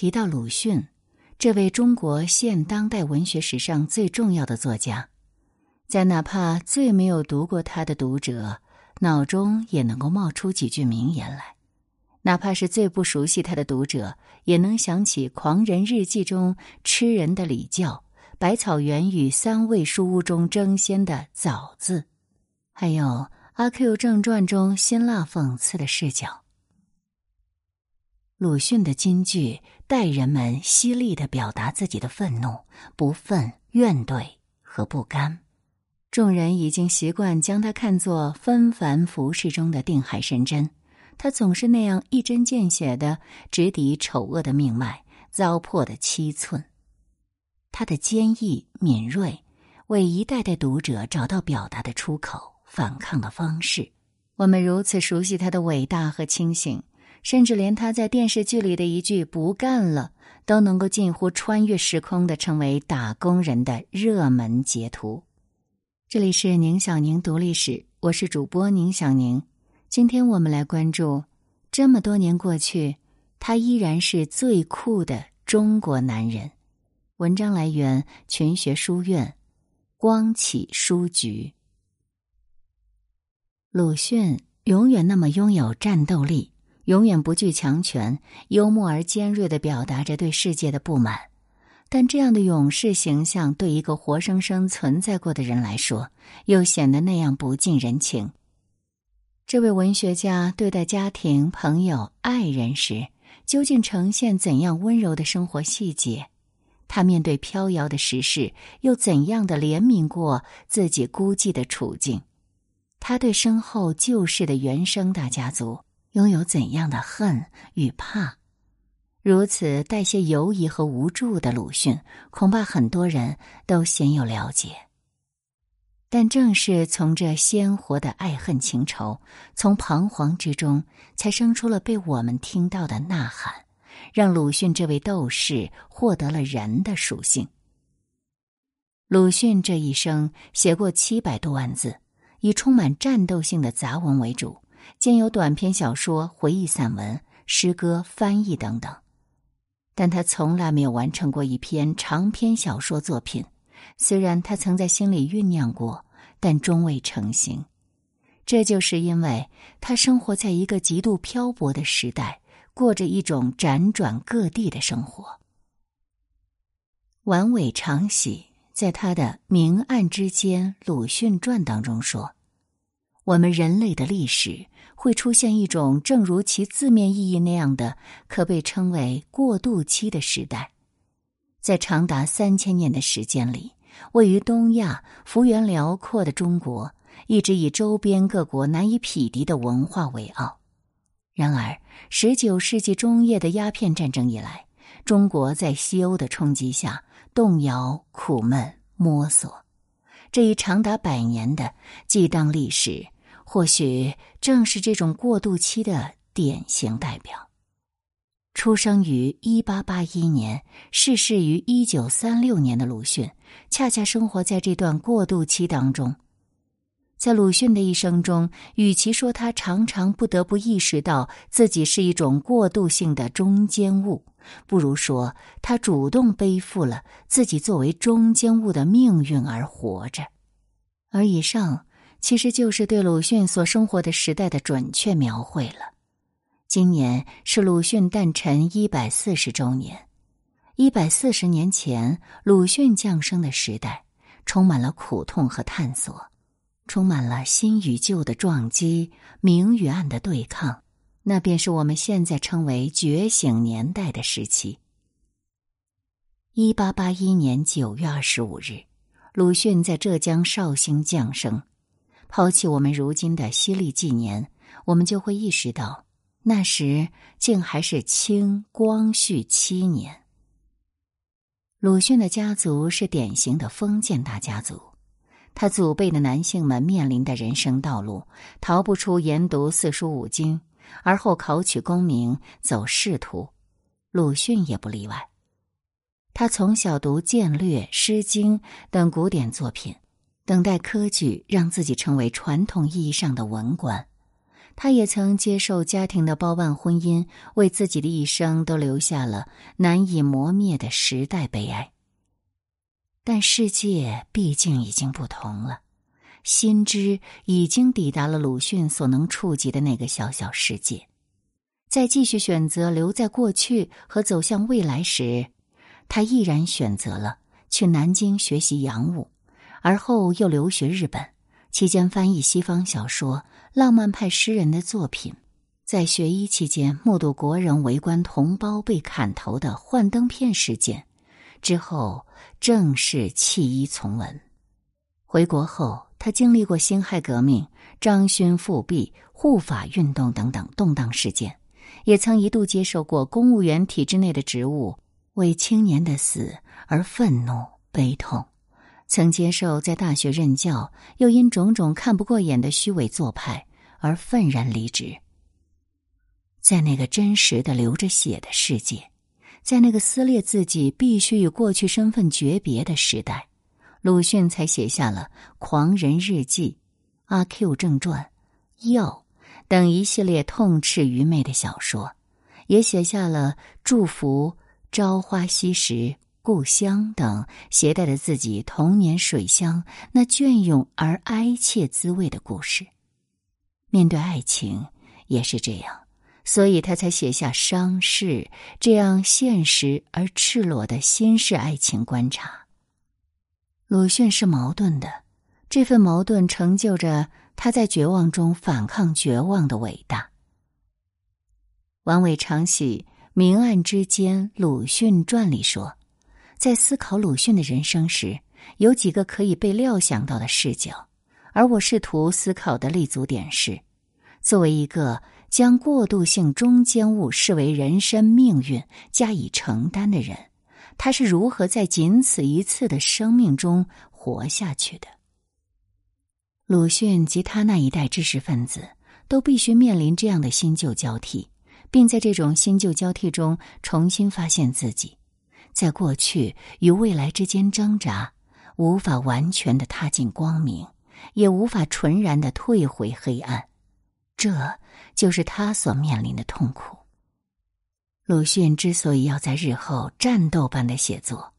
提到鲁迅，这位中国现当代文学史上最重要的作家，在哪怕最没有读过他的读者脑中也能够冒出几句名言来；哪怕是最不熟悉他的读者，也能想起《狂人日记》中吃人的礼教，《百草园与三味书屋》中争先的“枣”字，还有《阿 Q 正传》中辛辣讽刺的视角。鲁迅的金句带人们犀利的表达自己的愤怒、不忿、怨怼和不甘。众人已经习惯将他看作纷繁浮世中的定海神针，他总是那样一针见血的直抵丑恶的命脉、糟粕的七寸。他的坚毅敏锐，为一代代读者找到表达的出口、反抗的方式。我们如此熟悉他的伟大和清醒。甚至连他在电视剧里的一句“不干了”，都能够近乎穿越时空的成为打工人的热门截图。这里是宁小宁读历史，我是主播宁小宁。今天我们来关注：这么多年过去，他依然是最酷的中国男人。文章来源：群学书院，光启书局。鲁迅永远那么拥有战斗力。永远不惧强权，幽默而尖锐的表达着对世界的不满。但这样的勇士形象，对一个活生生存在过的人来说，又显得那样不近人情。这位文学家对待家庭、朋友、爱人时，究竟呈现怎样温柔的生活细节？他面对飘摇的时事，又怎样的怜悯过自己孤寂的处境？他对身后旧世的原生大家族。拥有怎样的恨与怕？如此带些犹疑和无助的鲁迅，恐怕很多人都鲜有了解。但正是从这鲜活的爱恨情仇，从彷徨之中，才生出了被我们听到的呐喊，让鲁迅这位斗士获得了人的属性。鲁迅这一生写过七百多万字，以充满战斗性的杂文为主。兼有短篇小说、回忆散文、诗歌、翻译等等，但他从来没有完成过一篇长篇小说作品。虽然他曾在心里酝酿过，但终未成型。这就是因为他生活在一个极度漂泊的时代，过着一种辗转各地的生活。晚尾长喜在他的《明暗之间鲁迅传》当中说：“我们人类的历史。”会出现一种正如其字面意义那样的，可被称为过渡期的时代。在长达三千年的时间里，位于东亚、幅员辽阔的中国，一直以周边各国难以匹敌的文化为傲。然而，十九世纪中叶的鸦片战争以来，中国在西欧的冲击下动摇、苦闷、摸索。这一长达百年的激荡历史。或许正是这种过渡期的典型代表。出生于一八八一年、逝世于一九三六年的鲁迅，恰恰生活在这段过渡期当中。在鲁迅的一生中，与其说他常常不得不意识到自己是一种过渡性的中间物，不如说他主动背负了自己作为中间物的命运而活着。而以上。其实就是对鲁迅所生活的时代的准确描绘了。今年是鲁迅诞辰一百四十周年。一百四十年前，鲁迅降生的时代，充满了苦痛和探索，充满了新与旧的撞击、明与暗的对抗。那便是我们现在称为觉醒年代的时期。一八八一年九月二十五日，鲁迅在浙江绍兴降生。抛弃我们如今的西历纪年，我们就会意识到，那时竟还是清光绪七年。鲁迅的家族是典型的封建大家族，他祖辈的男性们面临的人生道路，逃不出研读四书五经，而后考取功名，走仕途。鲁迅也不例外。他从小读剑略、诗经等古典作品。等待科举，让自己成为传统意义上的文官。他也曾接受家庭的包办婚姻，为自己的一生都留下了难以磨灭的时代悲哀。但世界毕竟已经不同了，心知已经抵达了鲁迅所能触及的那个小小世界。在继续选择留在过去和走向未来时，他毅然选择了去南京学习洋务，而后又留学日本。期间翻译西方小说、浪漫派诗人的作品，在学医期间目睹国人围观同胞被砍头的幻灯片事件，之后正式弃医从文。回国后，他经历过辛亥革命、张勋复辟、护法运动等等动荡事件，也曾一度接受过公务员体制内的职务，为青年的死而愤怒悲痛。曾接受在大学任教，又因种种看不过眼的虚伪做派而愤然离职。在那个真实的流着血的世界，在那个撕裂自己必须与过去身份诀别的时代，鲁迅才写下了《狂人日记》《阿 Q 正传》《药》等一系列痛斥愚昧的小说，也写下了《祝福》《朝花夕拾》。故乡等携带着自己童年水乡那隽永而哀切滋味的故事，面对爱情也是这样，所以他才写下《伤逝》这样现实而赤裸的新式爱情观察。鲁迅是矛盾的，这份矛盾成就着他在绝望中反抗绝望的伟大。王伟常喜《明暗之间》鲁迅传里说。在思考鲁迅的人生时，有几个可以被料想到的视角，而我试图思考的立足点是：作为一个将过渡性中间物视为人生命运加以承担的人，他是如何在仅此一次的生命中活下去的？鲁迅及他那一代知识分子都必须面临这样的新旧交替，并在这种新旧交替中重新发现自己。在过去与未来之间挣扎，无法完全的踏进光明，也无法纯然的退回黑暗，这就是他所面临的痛苦。鲁迅之所以要在日后战斗般的写作，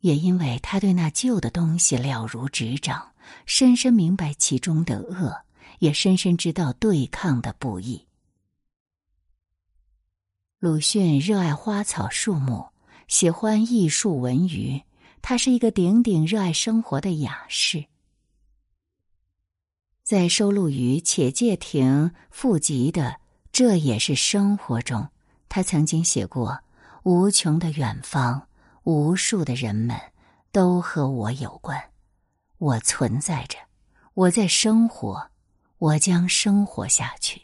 也因为他对那旧的东西了如指掌，深深明白其中的恶，也深深知道对抗的不易。鲁迅热爱花草树木。喜欢艺术文娱，他是一个顶顶热爱生活的雅士。在收录于《且介亭赋集》的《这也是生活》中，他曾经写过：“无穷的远方，无数的人们，都和我有关。我存在着，我在生活，我将生活下去。”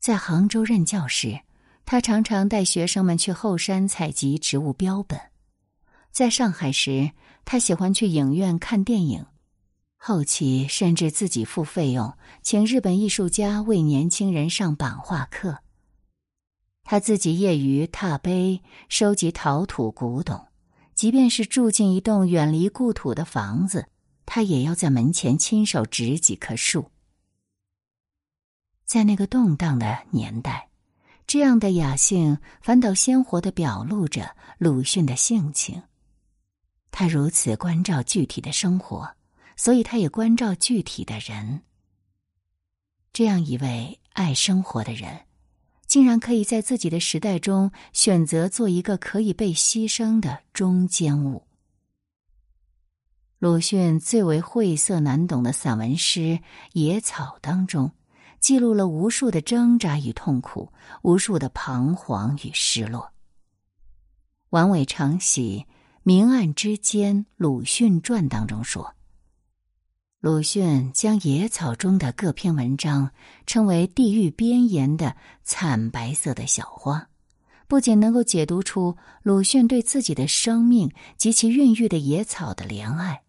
在杭州任教时。他常常带学生们去后山采集植物标本。在上海时，他喜欢去影院看电影，后期甚至自己付费用请日本艺术家为年轻人上版画课。他自己业余踏碑、收集陶土古董，即便是住进一栋远离故土的房子，他也要在门前亲手植几棵树。在那个动荡的年代。这样的雅兴，反倒鲜活的表露着鲁迅的性情。他如此关照具体的生活，所以他也关照具体的人。这样一位爱生活的人，竟然可以在自己的时代中选择做一个可以被牺牲的中间物。鲁迅最为晦涩难懂的散文诗《野草》当中。记录了无数的挣扎与痛苦，无数的彷徨与失落。王伟常喜《明暗之间》鲁迅传当中说，鲁迅将野草中的各篇文章称为地狱边沿的惨白色的小花，不仅能够解读出鲁迅对自己的生命及其孕育的野草的怜爱，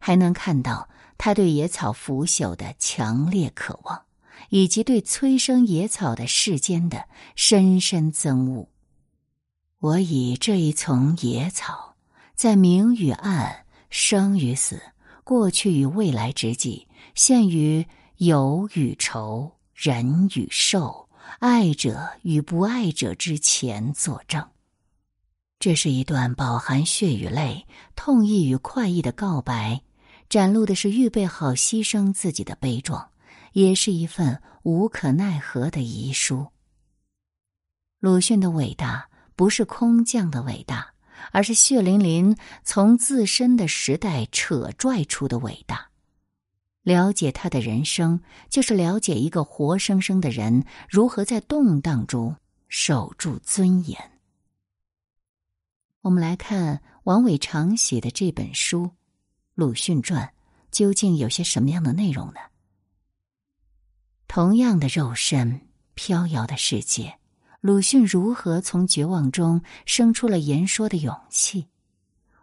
还能看到他对野草腐朽的强烈渴望。以及对催生野草的世间的深深憎恶，我以这一丛野草，在明与暗、生与死、过去与未来之际，陷于有与愁、人与兽、爱者与不爱者之前作证。这是一段饱含血与泪、痛意与快意的告白，展露的是预备好牺牲自己的悲壮，也是一份无可奈何的遗书。鲁迅的伟大不是空降的伟大，而是血淋淋从自身的时代扯拽出的伟大。了解他的人生，就是了解一个活生生的人如何在动荡中守住尊严。我们来看王伟长写的这本书《鲁迅传》，究竟有些什么样的内容呢？同样的肉身，飘摇的世界，鲁迅如何从绝望中生出了言说的勇气？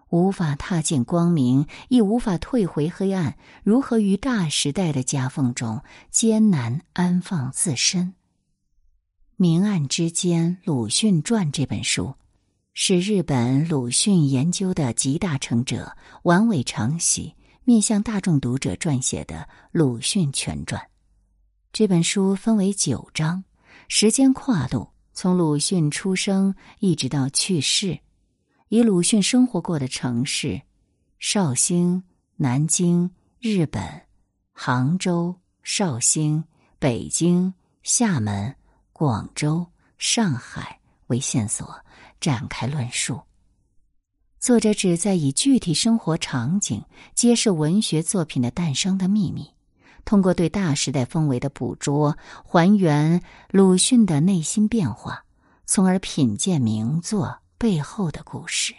无法踏进光明，亦无法退回黑暗，如何于大时代的夹缝中艰难安放自身？明暗之间，《鲁迅传》这本书。是日本鲁迅研究的集大成者丸尾长喜面向大众读者撰写的《鲁迅全传》。这本书分为九章，时间跨度从鲁迅出生一直到去世，以鲁迅生活过的城市——绍兴、南京、日本、杭州、绍兴、北京、厦门、广州、上海为线索。展开论述。作者旨在以具体生活场景揭示文学作品的诞生的秘密，通过对大时代氛围的捕捉，还原鲁迅的内心变化，从而品鉴名作背后的故事。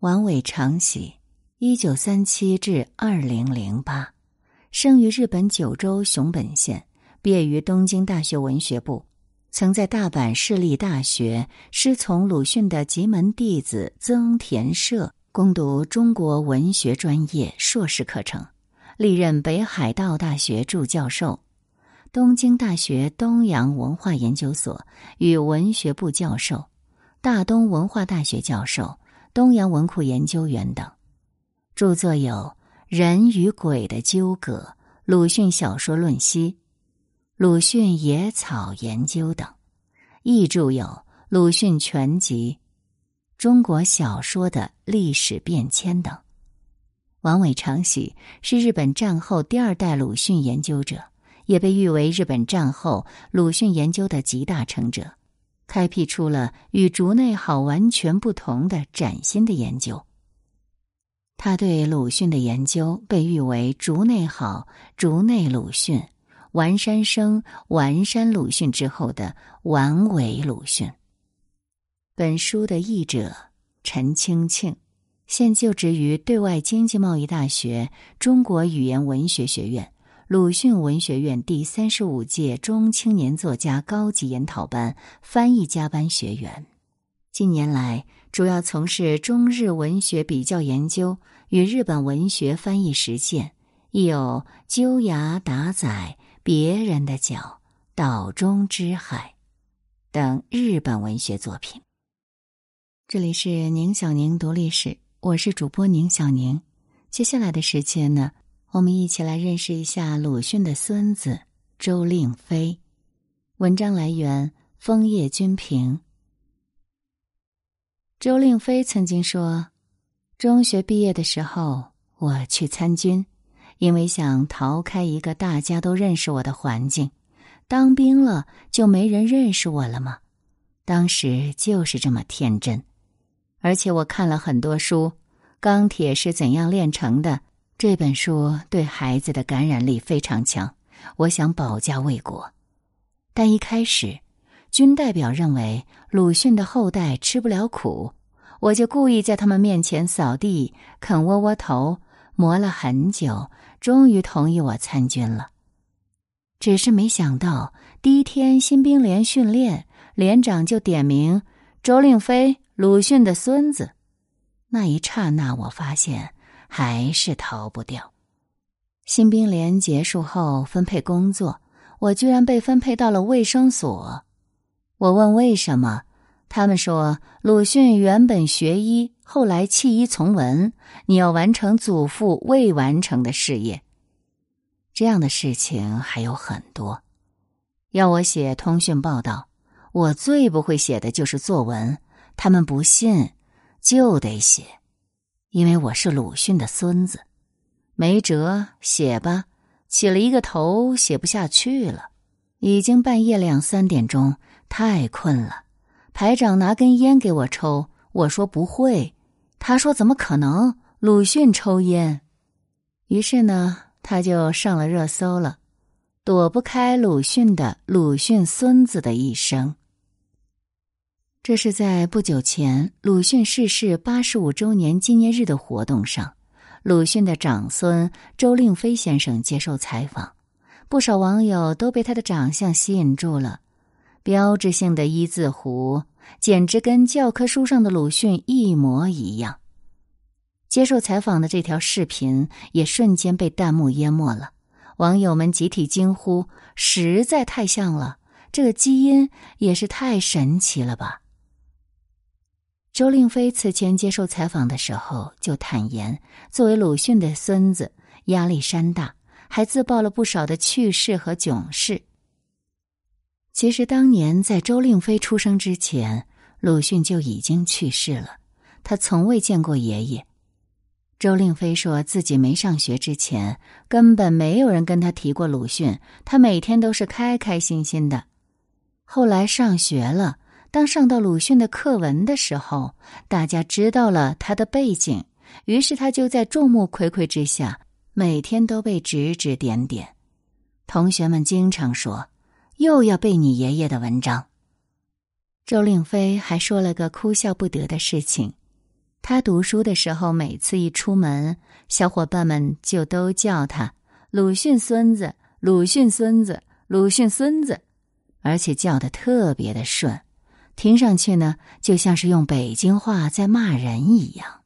王伟长喜，一九三七至二零零八，生于日本九州熊本县，毕业于东京大学文学部。曾在大阪市立大学师从鲁迅的吉门弟子曾田社攻读中国文学专业硕士课程，历任北海道大学助教授、东京大学东洋文化研究所与文学部教授、大东文化大学教授、东洋文库研究员等。著作有《人与鬼的纠葛》《鲁迅小说论析》。鲁迅野草研究等，译著有《鲁迅全集》《中国小说的历史变迁》等。王伟长喜是日本战后第二代鲁迅研究者，也被誉为日本战后鲁迅研究的集大成者，开辟出了与竹内好完全不同的崭新的研究。他对鲁迅的研究被誉为“竹内好”“竹内鲁迅”。完山生、完山鲁迅之后的完尾鲁迅。本书的译者陈清庆，现就职于对外经济贸易大学中国语言文学学院鲁迅文学院第三十五届中青年作家高级研讨班翻译加班学员。近年来，主要从事中日文学比较研究与日本文学翻译实践，亦有《鸠牙打仔》。别人的脚，岛中之海，等日本文学作品。这里是宁小宁读历史，我是主播宁小宁。接下来的时间呢，我们一起来认识一下鲁迅的孙子周令飞。文章来源《枫叶君评》。周令飞曾经说：“中学毕业的时候，我去参军。”因为想逃开一个大家都认识我的环境，当兵了就没人认识我了吗？当时就是这么天真，而且我看了很多书，《钢铁是怎样炼成的》这本书对孩子的感染力非常强。我想保家卫国，但一开始，军代表认为鲁迅的后代吃不了苦，我就故意在他们面前扫地、啃窝窝头，磨了很久。终于同意我参军了，只是没想到第一天新兵连训练，连长就点名周令飞，鲁迅的孙子。那一刹那，我发现还是逃不掉。新兵连结束后分配工作，我居然被分配到了卫生所。我问为什么，他们说鲁迅原本学医。后来弃医从文，你要完成祖父未完成的事业。这样的事情还有很多。要我写通讯报道，我最不会写的就是作文。他们不信，就得写，因为我是鲁迅的孙子。没辙，写吧。起了一个头，写不下去了。已经半夜两三点钟，太困了。排长拿根烟给我抽，我说不会。他说怎么可能？鲁迅抽烟。于是呢，他就上了热搜了，躲不开鲁迅的鲁迅孙子的一生。这是在不久前鲁迅逝世八十五周年纪念日的活动上，鲁迅的长孙周令飞先生接受采访，不少网友都被他的长相吸引住了，标志性的一字胡简直跟教科书上的鲁迅一模一样。接受采访的这条视频也瞬间被弹幕淹没了，网友们集体惊呼：“实在太像了，这个基因也是太神奇了吧！”周令飞此前接受采访的时候就坦言，作为鲁迅的孙子，压力山大，还自曝了不少的趣事和囧事。其实当年在周令飞出生之前，鲁迅就已经去世了，他从未见过爷爷。周令飞说自己没上学之前，根本没有人跟他提过鲁迅，他每天都是开开心心的。后来上学了，当上到鲁迅的课文的时候，大家知道了他的背景，于是他就在众目睽睽之下，每天都被指指点点。同学们经常说：“又要背你爷爷的文章。”周令飞还说了个哭笑不得的事情。他读书的时候，每次一出门，小伙伴们就都叫他“鲁迅孙子”，“鲁迅孙子”，“鲁迅孙子”，而且叫的特别的顺，听上去呢，就像是用北京话在骂人一样。